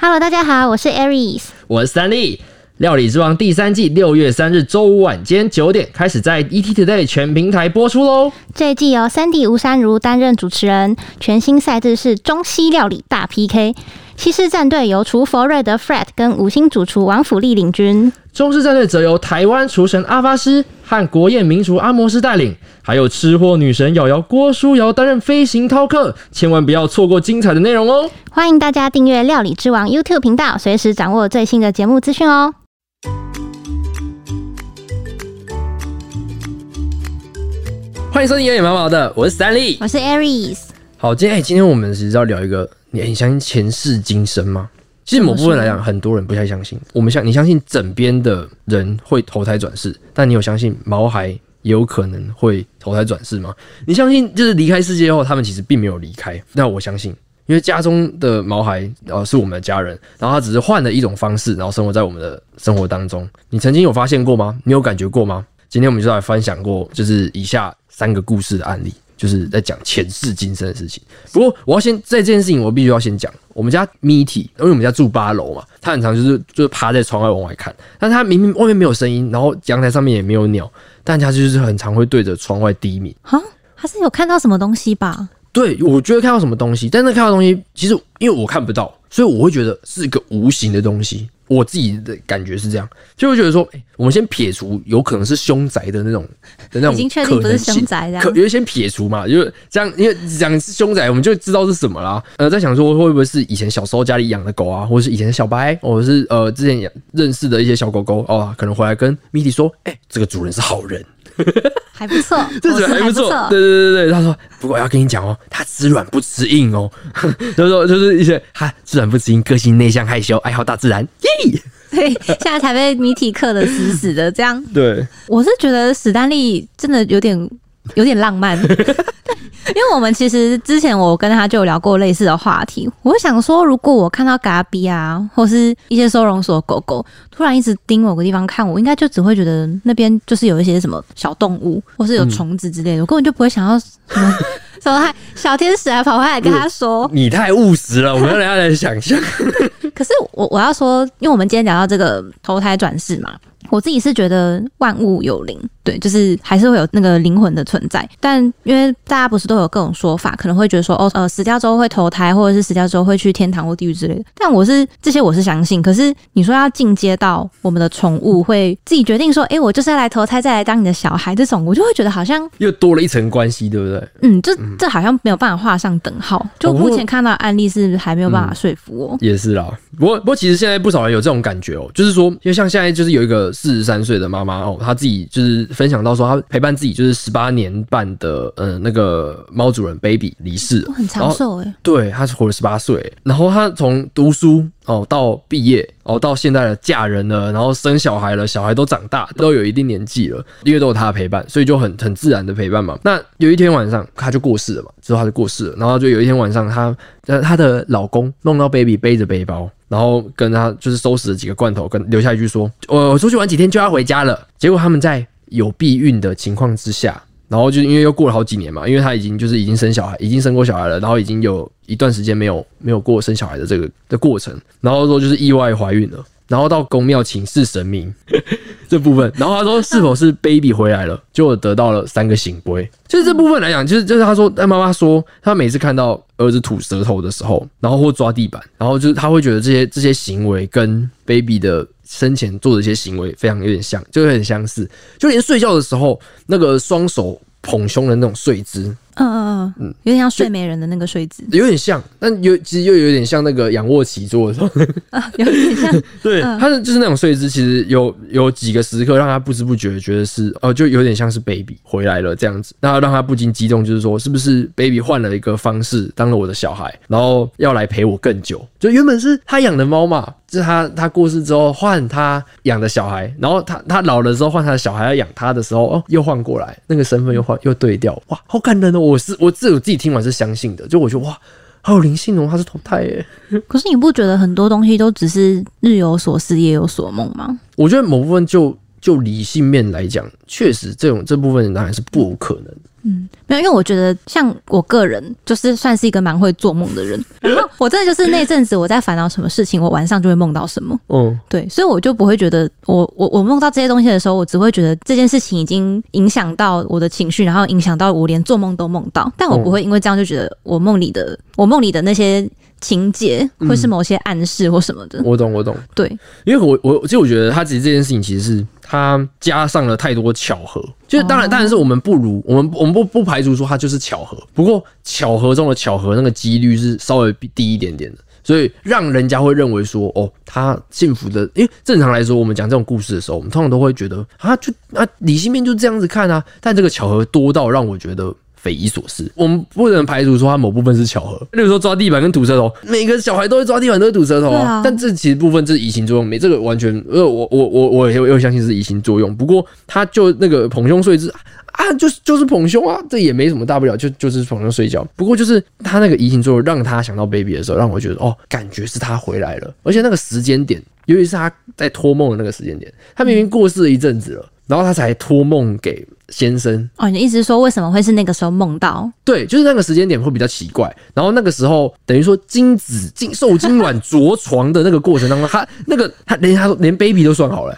Hello，大家好，我是 Aries。我是三立。料理之王第三季六月三日周五晚间九点开始在 ET Today 全平台播出喽。这一季由三弟吴珊如担任主持人，全新赛制是中西料理大 PK。西式战队由厨佛瑞德 Fred 跟五星主厨王府力领军，中式战队则由台湾厨神阿发师和国宴名厨阿摩斯带领，还有吃货女神瑶瑶郭书瑶担任飞行饕客，千万不要错过精彩的内容哦！欢迎大家订阅料理之王 YouTube 频道，随时掌握最新的节目资讯哦。欢迎收听有点毛毛的，我是 Stanley，我是 Aries。好，今天、哎今天我们其实要聊一个，你很相信前世今生吗？其实某部分来讲，很多人不太相信。我们相你相信枕边的人会投胎转世，但你有相信毛孩也有可能会投胎转世吗？你相信就是离开世界后，他们其实并没有离开？那我相信，因为家中的毛孩呃是我们的家人，然后他只是换了一种方式，然后生活在我们的生活当中。你曾经有发现过吗？你有感觉过吗？今天我们就来分享过，就是以下三个故事的案例，就是在讲前世今生的事情。不过我要先在这件事情，我必须要先讲，我们家 Mitty，因为我们家住八楼嘛，他很常就是就是趴在窗外往外看，但他明明外面没有声音，然后阳台上面也没有鸟，但他就是很常会对着窗外低鸣。哈，他是有看到什么东西吧？对，我觉得看到什么东西，但是看到东西，其实因为我看不到，所以我会觉得是一个无形的东西。我自己的感觉是这样，就会觉得说，哎、我们先撇除有可能是凶宅的那种的那种已经确定不是可能性可因为先撇除嘛，就是这样，因为讲是凶宅，我们就知道是什么啦。呃，在想说会不会是以前小时候家里养的狗啊，或者是以前的小白，或者是呃之前养认识的一些小狗狗哦，可能回来跟米蒂说，哎、这个主人是好人，还不错，这伙食还不错。对对对对，他说，不过我要跟你讲哦，他吃软不吃硬哦，就是说就是一些他吃软不吃硬，个性内向害羞，爱好大自然，耶。对，现在才被谜题刻的死死的。这样，对，我是觉得史丹利真的有点有点浪漫。因为我们其实之前我跟他就有聊过类似的话题。我想说，如果我看到嘎比啊，或是一些收容所的狗狗突然一直盯某个地方看我，应该就只会觉得那边就是有一些什么小动物，或是有虫子之类的，我根本就不会想要什么什么还小天使还跑回来跟他说。你太务实了，我们要让大家来想象。可是我我要说，因为我们今天聊到这个投胎转世嘛，我自己是觉得万物有灵，对，就是还是会有那个灵魂的存在。但因为大家不是都有各种说法，可能会觉得说，哦，呃，死掉之后会投胎，或者是死掉之后会去天堂或地狱之类的。但我是这些我是相信，可是你说要进阶到我们的宠物会自己决定说，诶，我就是要来投胎，再来当你的小孩，这种我就会觉得好像，又多了一层关系，对不对？嗯，这这好像没有办法画上等号。就目前看到的案例是还没有办法说服我。也是啦，不过不过其实现在不少人有这种感觉哦、就是说，因为像现在就是有一个四十三岁的妈妈哦，她自己就是分享到说，她陪伴自己就是十八年半的呃那个猫主人 baby 离世很长寿诶、对，她是活了十八岁，然后她从读书哦到毕业哦到现在的嫁人了，然后生小孩了，小孩都长大，都有一定年纪了，因为都有她的陪伴，所以就很很自然的陪伴嘛。那有一天晚上，她就过世了嘛，之后她就过世了，然后就有一天晚上，她呃她的老公弄到 baby 背着背包。然后跟他就是收拾了几个罐头，跟留下一句说：“我我出去玩几天就要回家了。”结果他们在有避孕的情况之下，然后就因为又过了好几年嘛，因为他已经就是已经生小孩，已经生过小孩了，然后已经有一段时间没有没有过生小孩的这个的过程，然后说就是意外怀孕了，然后到宫庙请示神明这部分，然后他说是否是 baby 回来了，就得到了三个醒杯，就是这部分来讲，就是就是他说，但妈妈说，他每次看到儿子吐舌头的时候，然后或抓地板，然后就是他会觉得这些这些行为跟 baby 的生前做的一些行为非常有点像，就有点相似，就连睡觉的时候那个双手捧胸的那种睡姿，嗯嗯嗯，有点像睡美人的那个睡姿有点像，但有其实又有点像那个仰卧起坐的时候，啊，有点像。对，他的就是那种睡姿，其实有有几个时刻让他不知不觉觉得是哦，就有点像是 baby 回来了这样子，那让他不禁激动，就是说是不是 baby 换了一个方式当了我的小孩，然后要来陪我更久？就原本是他养的猫嘛，就是他他过世之后换他养的小孩，然后他他老了之后换他的小孩要养他的时候，哦，又换过来，那个身份又换又对调，哇，好感人哦！我是我自我自己听完是相信的，就我觉得哇。好有灵性哦，他是投胎耶。可是你不觉得很多东西都只是日有所思夜有所梦吗？我觉得某部分就就理性面来讲，确实这种这部分当然是不可能。没有，因为我觉得像我个人就是算是一个蛮会做梦的人，然后我真的就是那阵子我在烦恼什么事情，我晚上就会梦到什么。嗯，对，所以我就不会觉得我我我梦到这些东西的时候，我只会觉得这件事情已经影响到我的情绪，然后影响到我连做梦都梦到，但我不会因为这样就觉得我梦里的我梦里的那些情节或是某些暗示或什么的。我懂，我懂。对，因为我我其实我觉得他其实这件事情其实是他加上了太多巧合，就是当然哦当然是我们不如我们我们不不排除说它就是巧合，不过巧合中的巧合那个几率是稍微比低一点点的。所以让人家会认为说，哦，他幸福的，因为正常来说，我们讲这种故事的时候，我们通常都会觉得啊，就啊理性面就这样子看啊，但这个巧合多到让我觉得匪夷所思。我们不能排除说他某部分是巧合，例如说抓地板跟吐舌头，每个小孩都会抓地板，都会吐舌头对啊但这其实部分这是移情作用，没这个完全，呃，我我我我也又相信是移情作用。不过他就那个捧胸睡姿啊，就是就是捧胸啊，这也没什么大不了，就就是捧胸睡觉。不过就是他那个移情作用让他想到 baby 的时候，让我觉得哦，感觉是他回来了，而且那个时间点，尤其是他在托梦的那个时间点，他明明过世了一阵子了，然后他才托梦给先生，哦，你的意思是说为什么会是那个时候梦到？对，就是那个时间点会比较奇怪。然后那个时候等于说精子精受精卵着床的那个过程当中，他那个他连他连 baby 都算好了、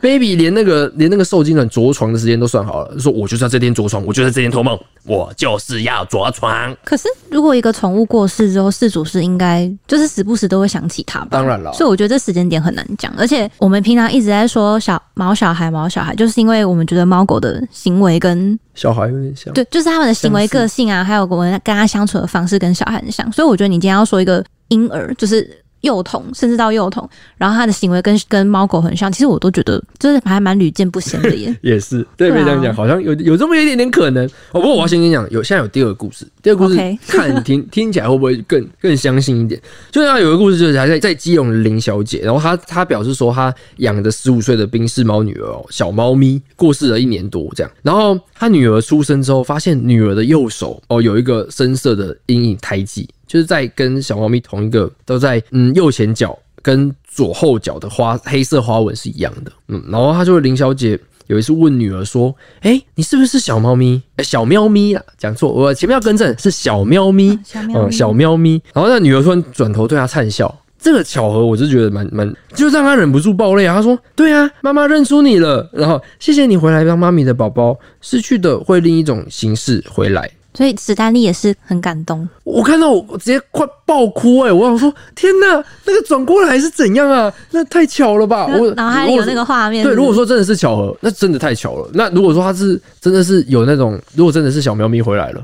baby 连那个连那个受精卵着床的时间都算好了，说我就是要这天着床，我就在这天托梦，我就是要着床。可是如果一个宠物过世之后，事主是应该就是时不时都会想起它吧？当然了所以我觉得这时间点很难讲。而且我们平常一直在说小毛小孩、毛小孩，就是因为我们觉得猫狗的行为跟小孩有点像，对，就是他们的行为、个性啊，还有我们跟他相处的方式跟小孩很像。所以我觉得你今天要说一个婴儿，就是。幼童，甚至到幼童，然后他的行为跟跟猫狗很像，其实我都觉得就是还蛮屡见不鲜的耶。也是，对，对啊这样讲，好像有有这么一点点可能。哦，不过我要先跟你讲，有现在有第二个故事，第二个故事看听 听起来会不会更更相信一点？就像有个故事，就是还在在基隆的林小姐，然后她她表示说，她养的十五岁的宾士猫女儿哦，小猫咪过世了一年多这样，然后她女儿出生之后，发现女儿的右手哦有一个深色的阴影胎记，就是在跟小猫咪同一个都在嗯右前脚跟左后脚的花黑色花纹是一样的，嗯，然后她就林小姐有一次问女儿说：“哎、你是不是小猫咪？欸、小喵咪啊，讲错，我前面要更正，是小喵咪，嗯，小喵咪小喵咪。”然后那女儿突然转头对他灿笑。这个巧合，我就觉得蛮蛮，就让他忍不住爆泪啊！他说：“对啊，妈妈认出你了，然后谢谢你回来当妈咪的宝宝，失去的会另一种形式回来。”所以史丹利也是很感动。我看到我我直接快爆哭哎、我想说天哪，那个转过来是怎样啊？那太巧了吧！我脑海里有那个画面。对，如果说真的是巧合，那真的太巧了。那如果说他是真的是有那种，如果真的是小喵咪回来了，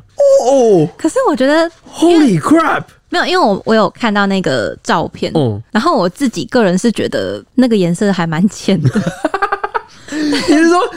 哦可是我觉得，Holy crap！没有，因为我我有看到那个照片，嗯，然后我自己个人是觉得那个颜色还蛮浅的，你是说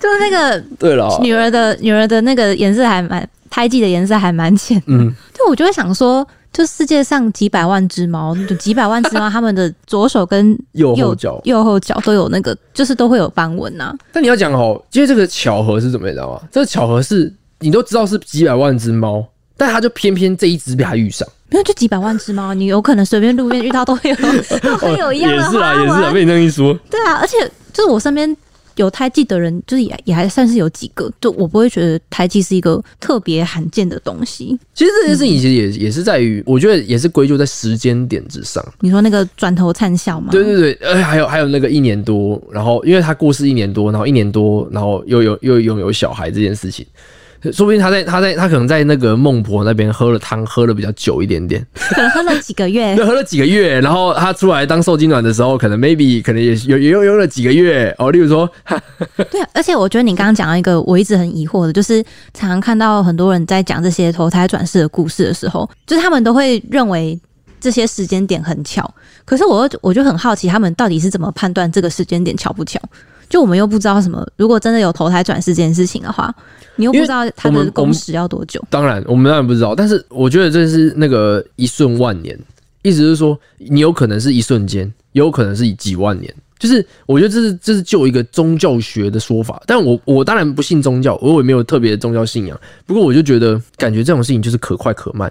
就是那个对了？女儿的女儿的那个颜色还蛮胎记的颜色还蛮浅，嗯，就我就会想说。就世界上几百万只猫，就几百万只猫，它们的左手跟右后脚。右后脚都有那个，就是都会有斑纹呐。但你要讲哦，因为这个巧合是怎么，你知道吗？这个巧合是你都知道是几百万只猫，但它就偏偏这一只被它遇上。没有，就几百万只猫，你有可能随便路边遇到都会有，都会有一样的也是啊，也是啊，被你这样一说，对啊，而且就是我身边有胎记的人，就是也也还算是有几个，就我不会觉得胎记是一个特别罕见的东西。其实这件事情其实也也是在于，我觉得也是归咎在时间点之上。你说那个转头灿笑吗？对对对，哎还有还有那个一年多，然后因为他过世一年多，然后一年多，然后又有又拥有小孩这件事情，说不定他在他在他可能在那个孟婆那边喝了汤，喝的比较久一点点，可能喝了几个月。对，，喝了几个月，然后他出来当受精卵的时候，可能 maybe 可能也有也有用了几个月。哦，例如说，对啊，而且我觉得你刚刚讲到一个我一直很疑惑的，就是常常看到很多人在讲这些投胎转世的故事的时候，就是他们都会认为这些时间点很巧，可是我我就很好奇，他们到底是怎么判断这个时间点巧不巧？就我们又不知道什么，如果真的有投胎转世这件事情的话，你又不知道它因为我们的工时要多久。当然我们当然不知道，但是我觉得这是那个一瞬万年，意思是说你有可能是一瞬间，也有可能是几万年。就是我觉得这是这是就一个宗教学的说法，但我我当然不信宗教，我也没有特别的宗教信仰。不过我就觉得感觉这种事情就是可快可慢，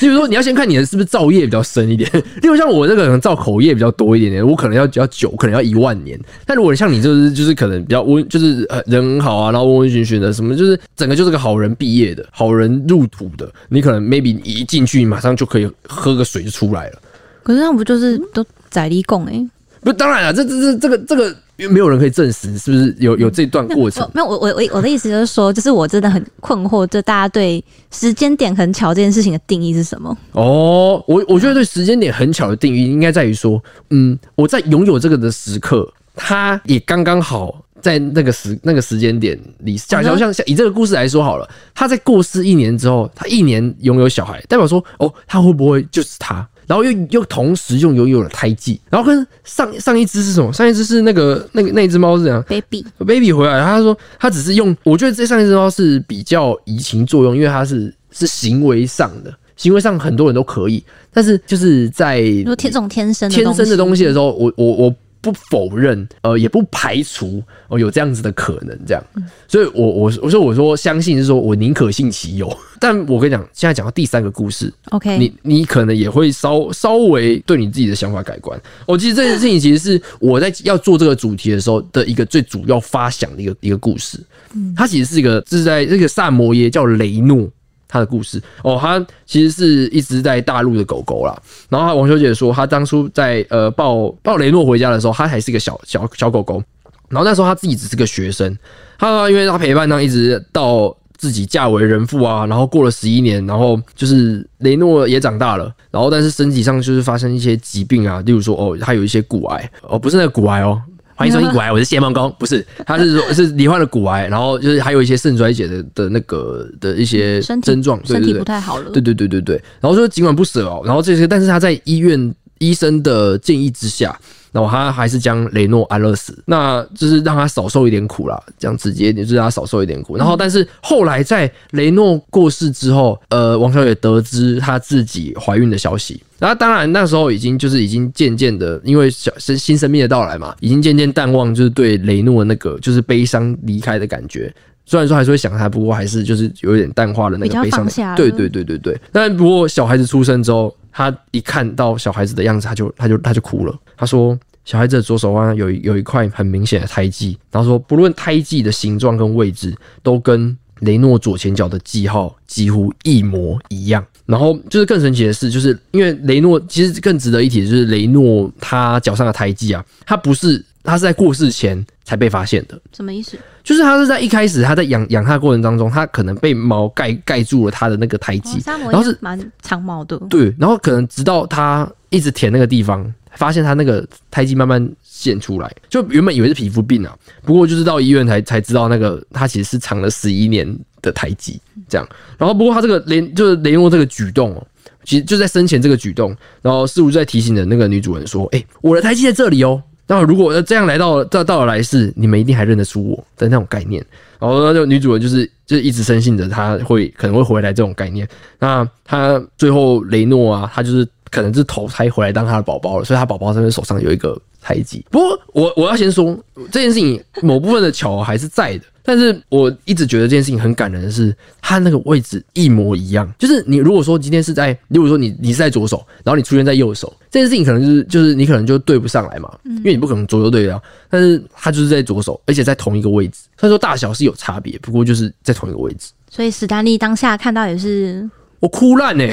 例如说，你要先看你的是不是造业比较深一点。例 如像我这个可能造口业比较多一点点，我可能要比较久，可能要一万年。但如果像你就是就是可能比较温，就是人很好啊，然后温温循循的，什么就是整个就是个好人毕业的，好人入土的，你可能 maybe 一进去，马上就可以喝个水就出来了。可是那不就是都宰力供哎？不，当然了，这这这这个这个，因为没有人可以证实是不是有有这段过程。没有，我我我我的意思就是说，就是我真的很困惑，就大家对时间点很巧这件事情的定义是什么？哦，我我觉得对时间点很巧的定义，应该在于说，嗯，我在拥有这个的时刻，它也刚刚好在那个时那个时间点里。假如像像以这个故事来说好了，他在过世一年之后，他一年拥有小孩，代表说，哦，他会不会就是他？然后又又同时用拥有了胎记，然后跟上上一只是什么？上一只是那个那个那只猫是怎样？baby baby 回来，他说他只是用，我觉得这上一只猫是比较移情作用，因为它是是行为上的，行为上很多人都可以，但是就是在天这种天生天生的东西的时候，我我我。不否认，呃，也不排除哦有这样子的可能，这样，所以，我我我说我说相信是说我宁可信其有，但我跟你讲，现在讲到第三个故事，OK，你你可能也会稍稍微对你自己的想法改观。我其实这件事情其实是我在要做这个主题的时候的一个最主要发想的一个一个故事，嗯，它其实是一个这是在这个萨摩耶叫雷诺。他的故事哦，他其实是一直在大陆的狗狗啦。然后王小姐说，他当初在呃抱抱雷诺回家的时候，他还是个小小小狗狗。然后那时候他自己只是个学生，他因为他陪伴他一直到自己嫁为人妇啊，然后过了十一年，然后就是雷诺也长大了，然后但是身体上就是发生一些疾病啊，例如说哦，他有一些骨癌哦，不是那个骨癌哦。欢迎收听骨癌，我是谢梦工，不是，他是说，是罹患了骨癌，然后就是还有一些肾衰竭的的那个的一些症状，身体不太好了，对对对对对，然后说尽管不舍哦，然后这些，但是他在医院医生的建议之下。然后他还是将雷诺安乐死，那就是让他少受一点苦啦，这样直接，就是让他少受一点苦。然后，但是后来在雷诺过世之后，呃，王小姐得知她自己怀孕的消息，然后当然那时候已经就是已经渐渐的，因为小生新生命的到来嘛，已经渐渐淡忘，就是对雷诺那个就是悲伤离开的感觉。虽然说还是会想他，不过还是就是有点淡化了那个悲伤。对对对对对。但不过小孩子出生之后。他一看到小孩子的样子，他就他就他就哭了。他说：“小孩子的左手腕有有一块很明显的胎记。”然后说：“不论胎记的形状跟位置，都跟雷诺左前脚的记号几乎一模一样。”然后就是更神奇的是，就是因为雷诺其实更值得一提，就是雷诺他脚上的胎记啊，他不是他是在过世前才被发现的。什么意思？就是他是在一开始他在养养他的过程当中，他可能被毛盖盖住了他的那个胎记，然后是蛮长毛的。对，然后可能直到他一直舔那个地方，发现他那个胎记慢慢现出来，就原本以为是皮肤病啊，不过就是到医院才才知道那个他其实是藏了十一年的胎记这样。然后不过他这个雷就是雷诺这个举动哦，其实就在生前这个举动，然后似乎在提醒着那个女主人说：“哎，我的胎记在这里哦。”那如果这样来到到到了来世，你们一定还认得出我的那种概念。然后那就女主人就是就一直深信着他会可能会回来这种概念。那他最后雷诺啊，他就是可能是投胎回来当他的宝宝了，所以他宝宝这边手上有一个胎记。不过我我要先说这件事情某部分的巧还是在的。但是我一直觉得这件事情很感人的是，他那个位置一模一样。就是你如果说今天是在，如果说你你是在左手，然后你出现在右手，这件事情可能就是就是你可能就对不上来嘛，因为你不可能左右对啊。但是他就是在左手，而且在同一个位置。虽然说大小是有差别，不过就是在同一个位置。所以史丹利当下看到也是我哭烂哎，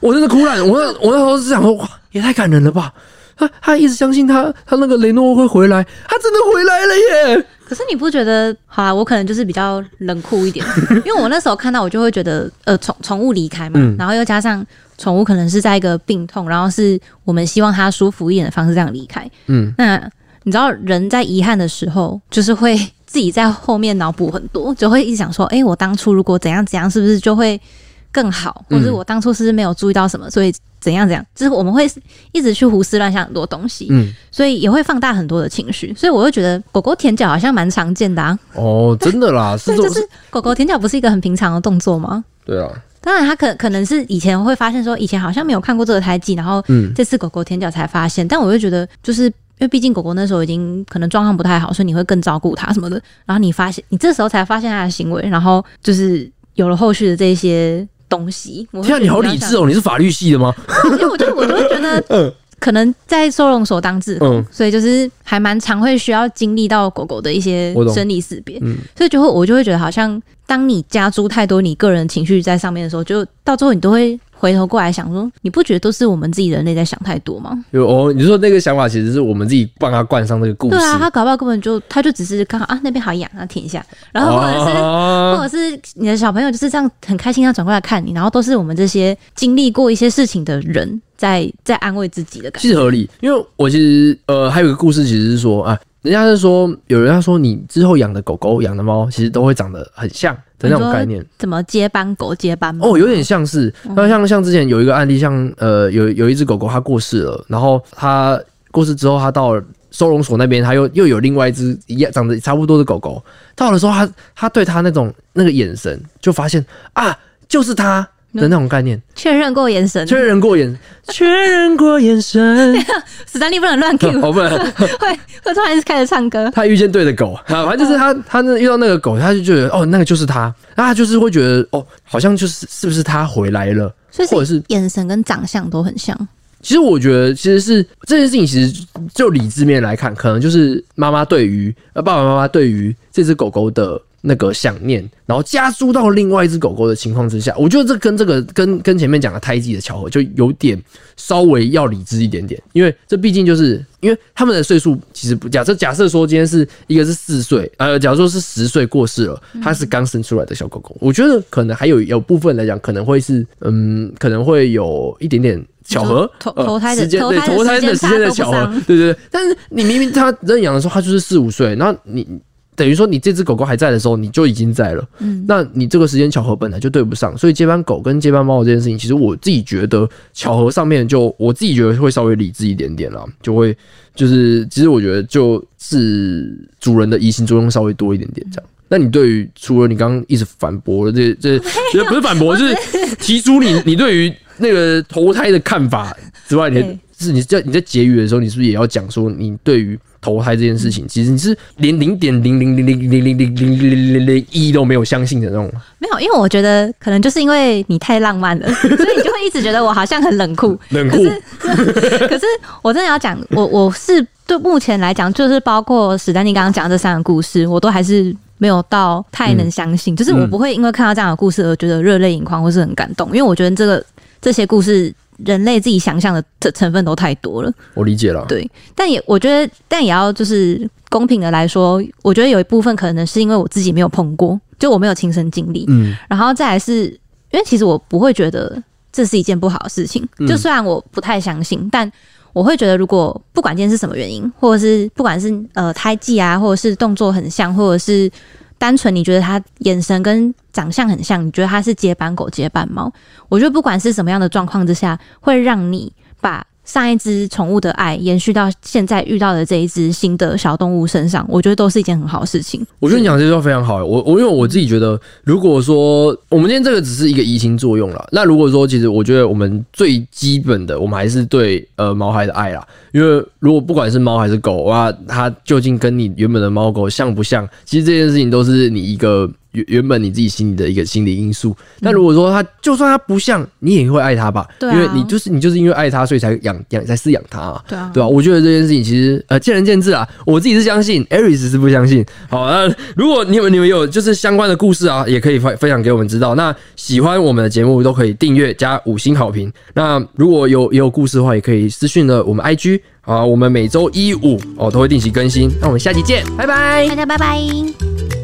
我真的哭烂。我那我那时候是想说，哇，也太感人了吧。他他一直相信他他那个雷诺会回来，他真的回来了耶。可是你不觉得？好啊，我可能就是比较冷酷一点，因为我那时候看到我就会觉得，呃，宠宠物离开嘛，然后又加上宠物可能是在一个病痛，然后是我们希望它舒服一点的方式这样离开。嗯，那你知道人在遗憾的时候，就是会自己在后面脑补很多，就会一直想说，哎，我当初如果怎样怎样，是不是就会更好？或者我当初是没有注意到什么，所以。怎样怎样，就是我们会一直去胡思乱想很多东西，嗯，所以也会放大很多的情绪，所以我就觉得狗狗舔脚好像蛮常见的啊。哦，真的啦，是就是狗狗舔脚不是一个很平常的动作吗？对啊，当然它可可能是以前会发现说以前好像没有看过这个胎记，然后这次狗狗舔脚才发现，但我就觉得就是因为毕竟狗狗那时候已经可能状况不太好，所以你会更照顾它什么的，然后你发现你这时候才发现它的行为，然后就是有了后续的这些东西。天啊，你好理智哦！你是法律系的吗？因为我就我就会觉得，嗯可能在收容所当志工，嗯所以就是还蛮常会需要经历到狗狗的一些生离死别，嗯，所以就会我就会觉得好像当你加诸太多你个人情绪在上面的时候，就到最后你都会回头过来想说，你不觉得都是我们自己人类在想太多吗？有哦，你说那个想法其实是我们自己帮他灌上这个故事，对啊，他搞不好根本就他就只是刚好啊那边好痒，啊舔一下，然后或者是。哦或者是你的小朋友就是这样很开心，他转过来看你，然后都是我们这些经历过一些事情的人在在安慰自己的感觉。其实合理，因为我其实呃还有一个故事，其实是说啊，人家是说有人家说你之后养的狗狗、养的猫，其实都会长得很像的那种概念。怎么接班狗、接班猫？哦，有点像是，那像像之前有一个案例，像呃有有一只狗狗它过世了，然后它过世之后，它到了收容所那边，它又又有另外一只一样长得差不多的狗狗，到了时候，它它对它那种那个眼神，就发现啊，就是它的那种概念，确认过眼神，确认过眼，确认过眼神，史丹利不能乱 Q，哦不能。会会突然开始唱歌。他遇见对的狗。啊，反正就是他，他那遇到那个狗，他就觉得哦，那个就是他，那他就是会觉得哦，好像就是是不是他回来了，所以或者是眼神跟长相都很像。其实我觉得其实是这件事情，其实就理智面来看，可能就是妈妈对于呃爸爸妈妈对于这只狗狗的那个想念，然后加诸到另外一只狗狗的情况之下，我觉得这跟这个跟跟前面讲的胎记的巧合就有点稍微要理智一点点，因为这毕竟就是因为他们的岁数其实不假设假设说今天是一个是四岁，呃，假如说是十岁过世了，它是刚生出来的小狗狗，我觉得可能还有有部分来讲可能会是嗯，可能会有一点点。巧合，投呃投胎的时间对投胎的时间的巧合对对对。但是你明明他认养的时候，他就是四五岁，然后你等于说你这只狗狗还在的时候，你就已经在了。嗯，那你这个时间巧合本来就对不上，所以接班狗跟接班猫这件事情，其实我自己觉得巧合上面就我自己觉得会稍微理智一点点啦，就会就是其实我觉得就是主人的疑心作用稍微多一点点这样。那你对于除了你刚刚一直反驳的这这 这不是反驳，就是提出你你对于那个投胎的看法之外，你 对是你在你在结语的时候，你是不是也要讲说你对于投胎这件事情，其实你是连零点零零零零零零零零零零零一都没有相信的那种？没有，因为我觉得可能就是因为你太浪漫了，所以你就会一直觉得我好像很冷酷。冷酷，可是我真的要讲，我我是对目前来讲，就是包括史丹尼刚刚讲这三个故事，我都还是没有到太能相信。就是我不会因为看到这样的故事而觉得热泪盈眶或是很感动，因为我觉得这个这些故事人类自己想象的成成分都太多了。我理解了。对，但也我觉得，但也要就是公平的来说，我觉得有一部分可能是因为我自己没有碰过，就我没有亲身经历，嗯然后再来是因为其实我不会觉得这是一件不好的事情，嗯就虽然我不太相信，但我会觉得如果不管今天是什么原因，或者是不管是呃胎记啊，或者是动作很像，或者是单纯你觉得他眼神跟长相很像，你觉得他是接班狗、接班猫，我觉得不管是什么样的状况之下，会让你把上一只宠物的爱延续到现在遇到的这一只新的小动物身上，我觉得都是一件很好的事情。我觉得你讲这句话非常好。我我因为我自己觉得，如果说我们今天这个只是一个移情作用啦，那如果说其实我觉得我们最基本的，我们还是对呃毛孩的爱啦。因为如果不管是猫还是狗啊，它究竟跟你原本的猫狗像不像，其实这件事情都是你一个原原本你自己心里的一个心理因素。那如果说他就算他不像，你也会爱他吧？对啊因为你就是你就是因为爱他，所以才养养才饲养他、啊。对啊对吧、我觉得这件事情其实呃见仁见智啊，我自己是相信，Aris 是不相信。好，那如果你们你们有就是相关的故事啊，也可以分分享给我们知道。那喜欢我们的节目都可以订阅加五星好评。那如果有也有故事的话，也可以私讯了我们 IG 啊，我们每周一五哦都会定期更新。那我们下期见，拜拜。大家拜拜。